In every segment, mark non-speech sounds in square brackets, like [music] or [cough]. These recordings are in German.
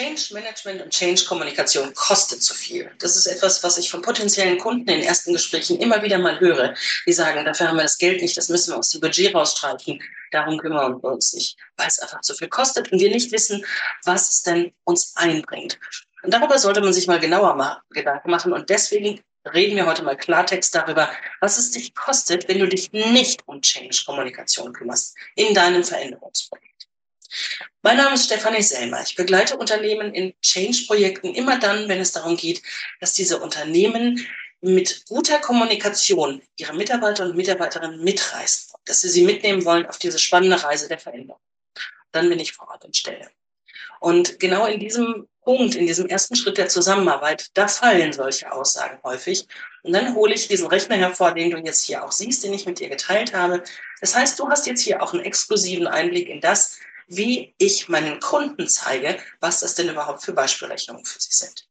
Change Management und Change Kommunikation kostet zu viel. Das ist etwas, was ich von potenziellen Kunden in ersten Gesprächen immer wieder mal höre. Die sagen, dafür haben wir das Geld nicht, das müssen wir aus dem Budget rausstreichen. Darum kümmern wir uns nicht, weil es einfach zu viel kostet und wir nicht wissen, was es denn uns einbringt. Und darüber sollte man sich mal genauer mal Gedanken machen. Und deswegen reden wir heute mal Klartext darüber, was es dich kostet, wenn du dich nicht um Change-Kommunikation kümmerst in deinem Veränderungsprojekt. Mein Name ist Stefanie Selmer. Ich begleite Unternehmen in Change-Projekten immer dann, wenn es darum geht, dass diese Unternehmen mit guter Kommunikation ihre Mitarbeiter und Mitarbeiterinnen mitreißen, dass sie sie mitnehmen wollen auf diese spannende Reise der Veränderung. Dann bin ich vor Ort und stelle. Und genau in diesem Punkt, in diesem ersten Schritt der Zusammenarbeit, da fallen solche Aussagen häufig. Und dann hole ich diesen Rechner hervor, den du jetzt hier auch siehst, den ich mit dir geteilt habe. Das heißt, du hast jetzt hier auch einen exklusiven Einblick in das, wie ich meinen Kunden zeige, was das denn überhaupt für Beispielrechnungen für sie sind.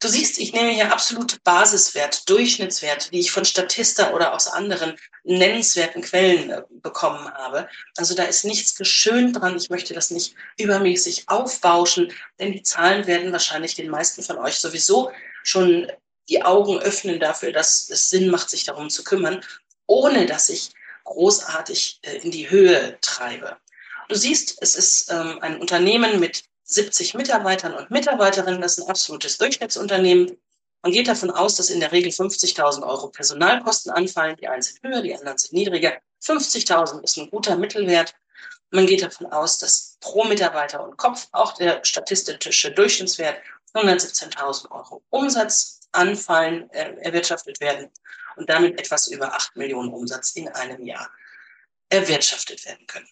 Du siehst, ich nehme hier absolute Basiswert, Durchschnittswerte, die ich von Statista oder aus anderen nennenswerten Quellen äh, bekommen habe. Also da ist nichts geschönt dran. Ich möchte das nicht übermäßig aufbauschen, denn die Zahlen werden wahrscheinlich den meisten von euch sowieso schon die Augen öffnen dafür, dass es Sinn macht, sich darum zu kümmern, ohne dass ich großartig äh, in die Höhe treibe. Du siehst, es ist ähm, ein Unternehmen mit 70 Mitarbeitern und Mitarbeiterinnen. Das ist ein absolutes Durchschnittsunternehmen. Man geht davon aus, dass in der Regel 50.000 Euro Personalkosten anfallen. Die einen sind höher, die anderen sind niedriger. 50.000 ist ein guter Mittelwert. Man geht davon aus, dass pro Mitarbeiter und Kopf auch der statistische Durchschnittswert 117.000 Euro Umsatz anfallen, äh, erwirtschaftet werden und damit etwas über 8 Millionen Umsatz in einem Jahr erwirtschaftet werden können.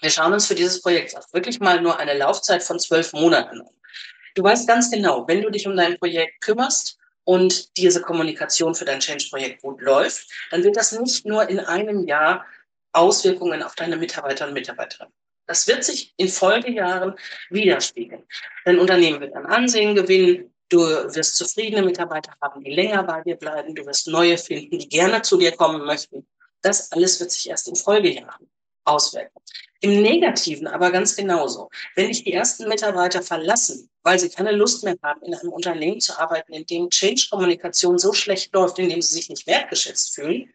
Wir schauen uns für dieses Projekt auch wirklich mal nur eine Laufzeit von zwölf Monaten an. Du weißt ganz genau, wenn du dich um dein Projekt kümmerst und diese Kommunikation für dein Change-Projekt gut läuft, dann wird das nicht nur in einem Jahr Auswirkungen auf deine Mitarbeiter und Mitarbeiterinnen. Das wird sich in Folgejahren widerspiegeln. Dein Unternehmen wird an Ansehen gewinnen. Du wirst zufriedene Mitarbeiter haben, die länger bei dir bleiben. Du wirst neue finden, die gerne zu dir kommen möchten. Das alles wird sich erst in Folgejahren auswirken. Im Negativen aber ganz genauso. Wenn dich die ersten Mitarbeiter verlassen, weil sie keine Lust mehr haben, in einem Unternehmen zu arbeiten, in dem Change-Kommunikation so schlecht läuft, in dem sie sich nicht wertgeschätzt fühlen,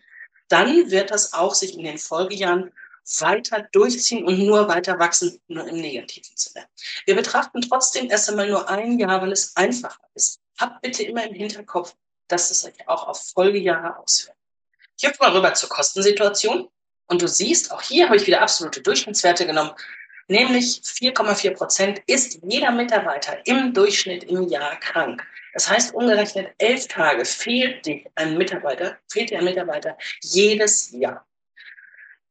dann wird das auch sich in den Folgejahren weiter durchziehen und nur weiter wachsen, nur im negativen Sinne. Wir betrachten trotzdem erst einmal nur ein Jahr, weil es einfacher ist. Habt bitte immer im Hinterkopf, dass es sich auch auf Folgejahre auswirkt. Ich hüpfe mal rüber zur Kostensituation. Und du siehst, auch hier habe ich wieder absolute Durchschnittswerte genommen, nämlich 4,4 Prozent ist jeder Mitarbeiter im Durchschnitt im Jahr krank. Das heißt, umgerechnet elf Tage fehlt dir ein Mitarbeiter, fehlt dir ein Mitarbeiter jedes Jahr.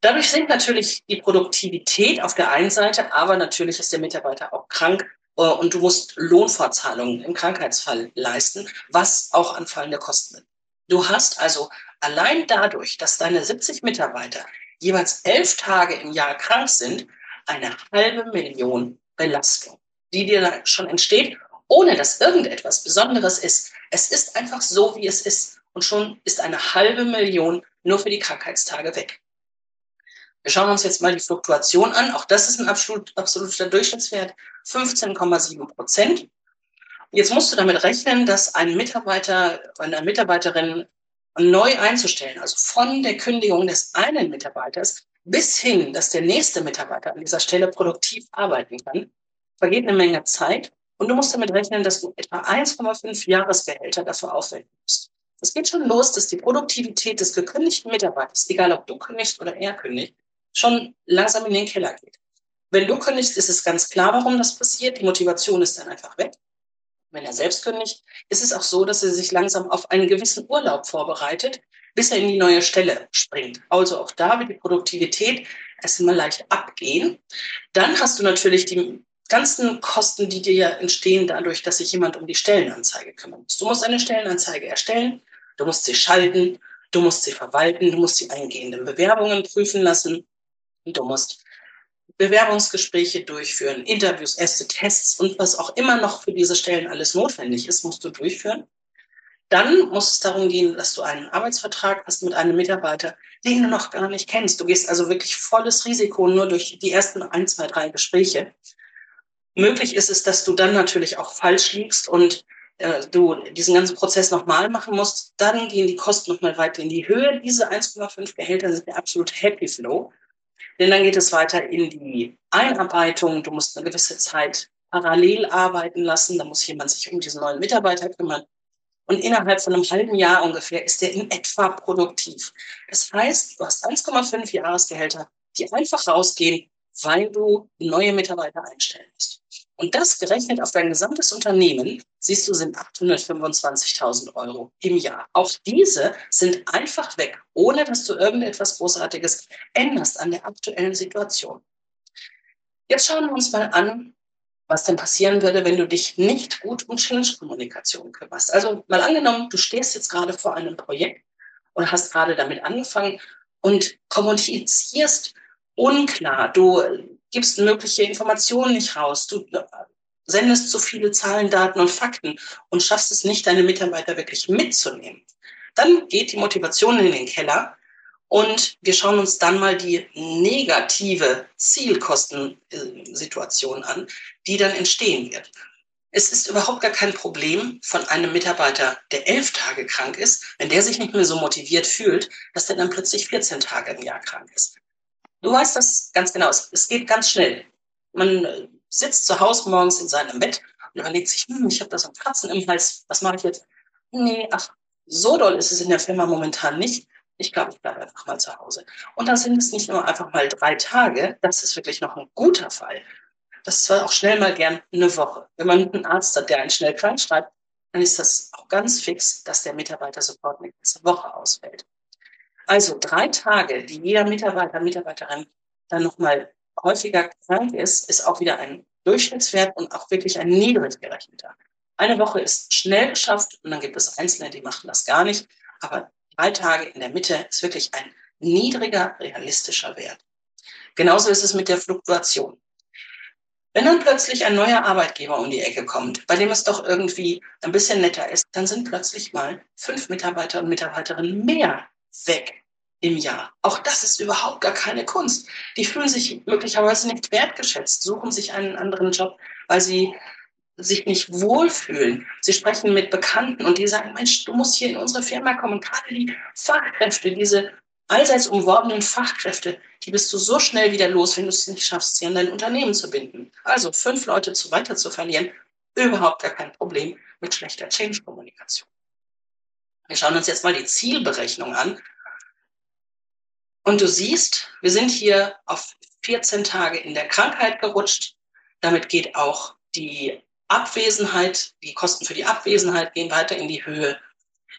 Dadurch sinkt natürlich die Produktivität auf der einen Seite, aber natürlich ist der Mitarbeiter auch krank äh, und du musst Lohnfortzahlungen im Krankheitsfall leisten, was auch anfallende Kosten. Du hast also allein dadurch, dass deine 70 Mitarbeiter jeweils elf Tage im Jahr krank sind, eine halbe Million Belastung, die dir dann schon entsteht, ohne dass irgendetwas Besonderes ist. Es ist einfach so, wie es ist. Und schon ist eine halbe Million nur für die Krankheitstage weg. Wir schauen uns jetzt mal die Fluktuation an. Auch das ist ein absolut, absoluter Durchschnittswert, 15,7 Prozent. Jetzt musst du damit rechnen, dass ein Mitarbeiter, eine Mitarbeiterin neu einzustellen, also von der Kündigung des einen Mitarbeiters bis hin, dass der nächste Mitarbeiter an dieser Stelle produktiv arbeiten kann, vergeht eine Menge Zeit und du musst damit rechnen, dass du etwa 1,5 Jahresgehälter dafür aufwenden musst. Es geht schon los, dass die Produktivität des gekündigten Mitarbeiters, egal ob du kündigst oder er kündigt, schon langsam in den Keller geht. Wenn du kündigst, ist es ganz klar, warum das passiert. Die Motivation ist dann einfach weg wenn er selbst kündigt, ist es auch so, dass er sich langsam auf einen gewissen Urlaub vorbereitet, bis er in die neue Stelle springt. Also auch da wird die Produktivität erst einmal leicht abgehen. Dann hast du natürlich die ganzen Kosten, die dir ja entstehen dadurch, dass sich jemand um die Stellenanzeige kümmert. Du musst eine Stellenanzeige erstellen, du musst sie schalten, du musst sie verwalten, du musst die eingehenden Bewerbungen prüfen lassen, du musst Bewerbungsgespräche durchführen, Interviews, erste Tests und was auch immer noch für diese Stellen alles notwendig ist, musst du durchführen. Dann muss es darum gehen, dass du einen Arbeitsvertrag hast mit einem Mitarbeiter, den du noch gar nicht kennst. Du gehst also wirklich volles Risiko nur durch die ersten ein, zwei, drei Gespräche. Möglich ist es, dass du dann natürlich auch falsch liegst und äh, du diesen ganzen Prozess nochmal machen musst. Dann gehen die Kosten nochmal weiter in die Höhe. Diese 1,5 Gehälter sind der absolut Happy Flow. Denn dann geht es weiter in die Einarbeitung. Du musst eine gewisse Zeit parallel arbeiten lassen. Da muss jemand sich um diesen neuen Mitarbeiter kümmern. Und innerhalb von einem halben Jahr ungefähr ist der in etwa produktiv. Das heißt, du hast 1,5 Jahresgehälter, die einfach rausgehen, weil du neue Mitarbeiter einstellen musst. Und das gerechnet auf dein gesamtes Unternehmen, siehst du, sind 825.000 Euro im Jahr. Auch diese sind einfach weg, ohne dass du irgendetwas Großartiges änderst an der aktuellen Situation. Jetzt schauen wir uns mal an, was denn passieren würde, wenn du dich nicht gut um Change-Kommunikation kümmerst. Also mal angenommen, du stehst jetzt gerade vor einem Projekt und hast gerade damit angefangen und kommunizierst unklar. Du gibst mögliche Informationen nicht raus. Du sendest zu viele Zahlen, Daten und Fakten und schaffst es nicht, deine Mitarbeiter wirklich mitzunehmen. Dann geht die Motivation in den Keller und wir schauen uns dann mal die negative Zielkostensituation an, die dann entstehen wird. Es ist überhaupt gar kein Problem von einem Mitarbeiter, der elf Tage krank ist, wenn der sich nicht mehr so motiviert fühlt, dass der dann plötzlich 14 Tage im Jahr krank ist. Du weißt das ganz genau. Es geht ganz schnell. Man sitzt zu Hause morgens in seinem Bett und überlegt sich, hm, ich habe das am Kratzen im Hals, was mache ich jetzt? Nee, ach, so doll ist es in der Firma momentan nicht. Ich glaube, ich bleibe einfach mal zu Hause. Und dann sind es nicht nur einfach mal drei Tage, das ist wirklich noch ein guter Fall. Das war auch schnell mal gern eine Woche. Wenn man einen Arzt hat, der einen schnell krank schreibt, dann ist das auch ganz fix, dass der Mitarbeiter sofort eine ganze Woche ausfällt. Also drei Tage, die jeder Mitarbeiter, Mitarbeiterin dann nochmal häufiger krank ist, ist auch wieder ein Durchschnittswert und auch wirklich ein niedrig gerechneter. Eine Woche ist schnell geschafft und dann gibt es Einzelne, die machen das gar nicht. Aber drei Tage in der Mitte ist wirklich ein niedriger, realistischer Wert. Genauso ist es mit der Fluktuation. Wenn dann plötzlich ein neuer Arbeitgeber um die Ecke kommt, bei dem es doch irgendwie ein bisschen netter ist, dann sind plötzlich mal fünf Mitarbeiter und Mitarbeiterinnen mehr weg im Jahr. Auch das ist überhaupt gar keine Kunst. Die fühlen sich möglicherweise nicht wertgeschätzt, suchen sich einen anderen Job, weil sie sich nicht wohlfühlen. Sie sprechen mit Bekannten und die sagen, Mensch, du musst hier in unsere Firma kommen. Gerade die Fachkräfte, diese allseits umworbenen Fachkräfte, die bist du so schnell wieder los, wenn du es nicht schaffst, sie an dein Unternehmen zu binden. Also fünf Leute zu weiter zu verlieren, überhaupt gar kein Problem mit schlechter Change-Kommunikation. Wir schauen uns jetzt mal die Zielberechnung an. Und du siehst, wir sind hier auf 14 Tage in der Krankheit gerutscht. Damit geht auch die Abwesenheit, die Kosten für die Abwesenheit gehen weiter in die Höhe.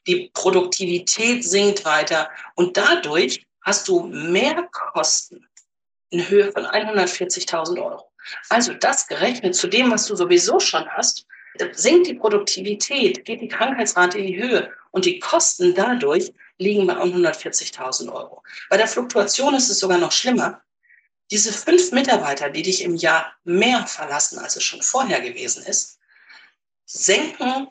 Die Produktivität sinkt weiter und dadurch hast du mehr Kosten in Höhe von 140.000 Euro. Also das gerechnet zu dem, was du sowieso schon hast, sinkt die Produktivität, geht die Krankheitsrate in die Höhe und die Kosten dadurch liegen bei 140.000 Euro. Bei der Fluktuation ist es sogar noch schlimmer. Diese fünf Mitarbeiter, die dich im Jahr mehr verlassen, als es schon vorher gewesen ist, senken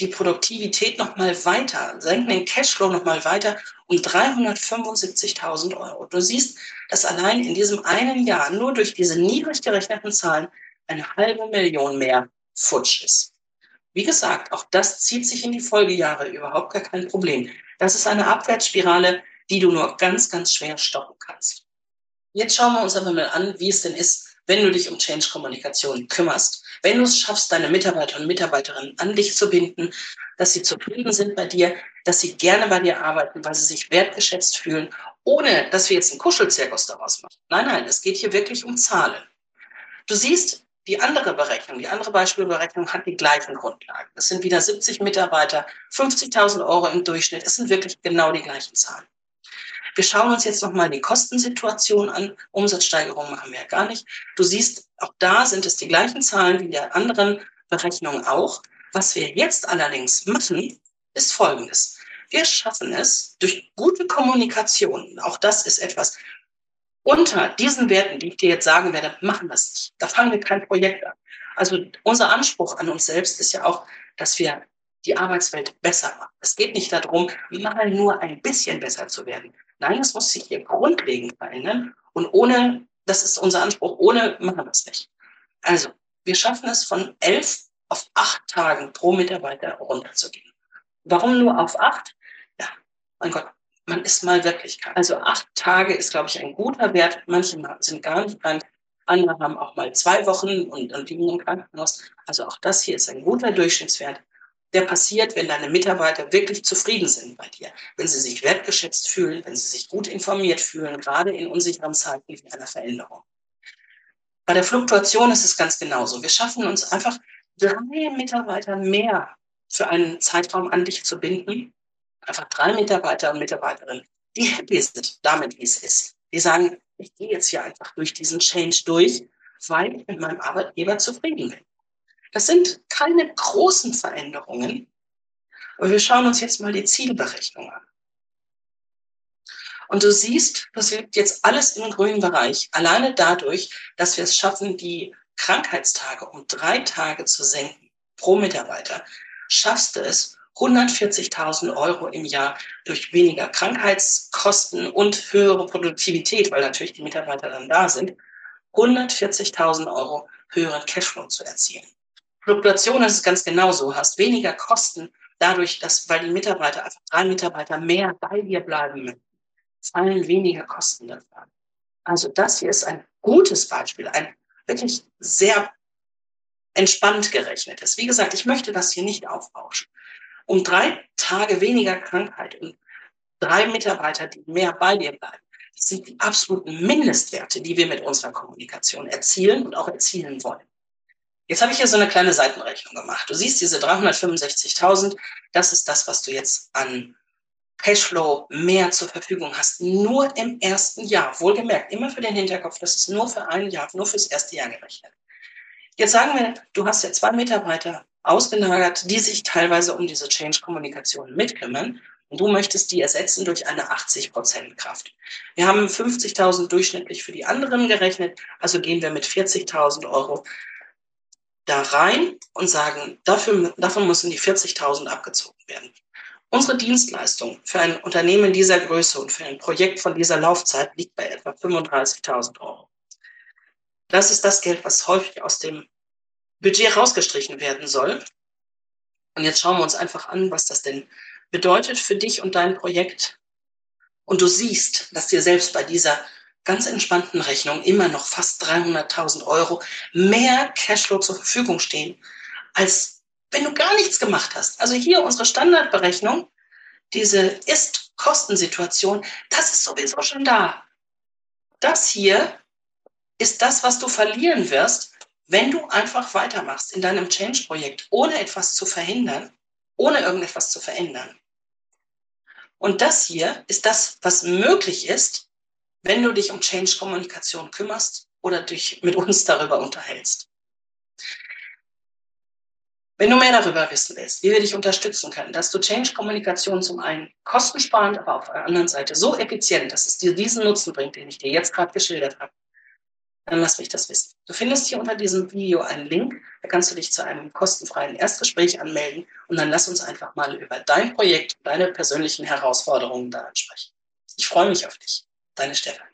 die Produktivität noch mal weiter, senken den Cashflow noch mal weiter um 375.000 Euro. Du siehst, dass allein in diesem einen Jahr nur durch diese niedrig gerechneten Zahlen eine halbe Million mehr futsch ist. Wie gesagt, auch das zieht sich in die Folgejahre überhaupt gar kein Problem. Das ist eine Abwärtsspirale, die du nur ganz, ganz schwer stoppen kannst. Jetzt schauen wir uns aber mal an, wie es denn ist, wenn du dich um Change-Kommunikation kümmerst, wenn du es schaffst, deine Mitarbeiter und Mitarbeiterinnen an dich zu binden, dass sie zufrieden sind bei dir, dass sie gerne bei dir arbeiten, weil sie sich wertgeschätzt fühlen, ohne dass wir jetzt einen Kuschelzirkus daraus machen. Nein, nein, es geht hier wirklich um Zahlen. Du siehst, die andere Berechnung, die andere Beispielberechnung hat die gleichen Grundlagen. Es sind wieder 70 Mitarbeiter, 50.000 Euro im Durchschnitt. Es sind wirklich genau die gleichen Zahlen. Wir schauen uns jetzt nochmal die Kostensituation an. Umsatzsteigerung machen wir ja gar nicht. Du siehst, auch da sind es die gleichen Zahlen wie der anderen Berechnungen auch. Was wir jetzt allerdings machen, ist Folgendes. Wir schaffen es durch gute Kommunikation. Auch das ist etwas, unter diesen Werten, die ich dir jetzt sagen werde, machen wir es nicht. Da fangen wir kein Projekt an. Also unser Anspruch an uns selbst ist ja auch, dass wir die Arbeitswelt besser machen. Es geht nicht darum, mal nur ein bisschen besser zu werden. Nein, es muss sich hier grundlegend verändern. Und ohne, das ist unser Anspruch, ohne machen wir es nicht. Also, Wir schaffen es von elf auf acht Tagen pro Mitarbeiter runterzugehen. Warum nur auf acht? Ja, mein Gott, man ist mal wirklich krank. Also acht Tage ist, glaube ich, ein guter Wert. Manche sind gar nicht krank. Andere haben auch mal zwei Wochen und, und liegen im Krankenhaus. Also auch das hier ist ein guter Durchschnittswert. Der passiert, wenn deine Mitarbeiter wirklich zufrieden sind bei dir, wenn sie sich wertgeschätzt fühlen, wenn sie sich gut informiert fühlen, gerade in unsicheren Zeiten wie einer Veränderung. Bei der Fluktuation ist es ganz genauso. Wir schaffen uns einfach drei Mitarbeiter mehr für einen Zeitraum an dich zu binden. Einfach drei Mitarbeiter und Mitarbeiterinnen, die happy sind damit, wie es ist. Die sagen, ich gehe jetzt hier einfach durch diesen Change durch, weil ich mit meinem Arbeitgeber zufrieden bin. Das sind keine großen Veränderungen, aber wir schauen uns jetzt mal die Zielberechnung an. Und du siehst, das liegt jetzt alles im grünen Bereich, alleine dadurch, dass wir es schaffen, die Krankheitstage um drei Tage zu senken pro Mitarbeiter, schaffst du es, 140.000 Euro im Jahr durch weniger Krankheitskosten und höhere Produktivität, weil natürlich die Mitarbeiter dann da sind, 140.000 Euro höheren Cashflow zu erzielen. Fluktuation ist es ganz genauso. Hast weniger Kosten dadurch, dass, weil die Mitarbeiter, einfach drei Mitarbeiter mehr bei dir bleiben, fallen weniger Kosten dafür Also das hier ist ein gutes Beispiel, ein wirklich sehr entspannt gerechnetes. Wie gesagt, ich möchte das hier nicht aufbauschen. Um drei Tage weniger Krankheit und drei Mitarbeiter, die mehr bei dir bleiben, das sind die absoluten Mindestwerte, die wir mit unserer Kommunikation erzielen und auch erzielen wollen. Jetzt habe ich hier so eine kleine Seitenrechnung gemacht. Du siehst diese 365.000, das ist das, was du jetzt an Cashflow mehr zur Verfügung hast. Nur im ersten Jahr. Wohlgemerkt, immer für den Hinterkopf, das ist nur für ein Jahr, nur fürs erste Jahr gerechnet. Jetzt sagen wir, du hast ja zwei Mitarbeiter ausgelagert, die sich teilweise um diese Change-Kommunikation mitkümmern. Und du möchtest die ersetzen durch eine 80% Kraft. Wir haben 50.000 durchschnittlich für die anderen gerechnet, also gehen wir mit 40.000 Euro da rein und sagen, dafür, davon müssen die 40.000 abgezogen werden. Unsere Dienstleistung für ein Unternehmen dieser Größe und für ein Projekt von dieser Laufzeit liegt bei etwa 35.000 Euro. Das ist das Geld, was häufig aus dem Budget rausgestrichen werden soll. Und jetzt schauen wir uns einfach an, was das denn bedeutet für dich und dein Projekt. Und du siehst, dass dir selbst bei dieser ganz entspannten Rechnung immer noch fast 300.000 Euro mehr Cashflow zur Verfügung stehen, als wenn du gar nichts gemacht hast. Also hier unsere Standardberechnung, diese Ist-Kostensituation, das ist sowieso schon da. Das hier ist das, was du verlieren wirst, wenn du einfach weitermachst in deinem Change-Projekt, ohne etwas zu verhindern, ohne irgendetwas zu verändern. Und das hier ist das, was möglich ist, wenn du dich um Change-Kommunikation kümmerst oder dich mit uns [laughs] darüber unterhältst. Wenn du mehr darüber wissen willst, wie wir dich unterstützen können, dass du Change-Kommunikation zum einen kostensparend, aber auf der anderen Seite so effizient, dass es dir diesen Nutzen bringt, den ich dir jetzt gerade geschildert habe, dann lass mich das wissen. Du findest hier unter diesem Video einen Link, da kannst du dich zu einem kostenfreien Erstgespräch anmelden und dann lass uns einfach mal über dein Projekt, deine persönlichen Herausforderungen da ansprechen. Ich freue mich auf dich. Deine Stefan.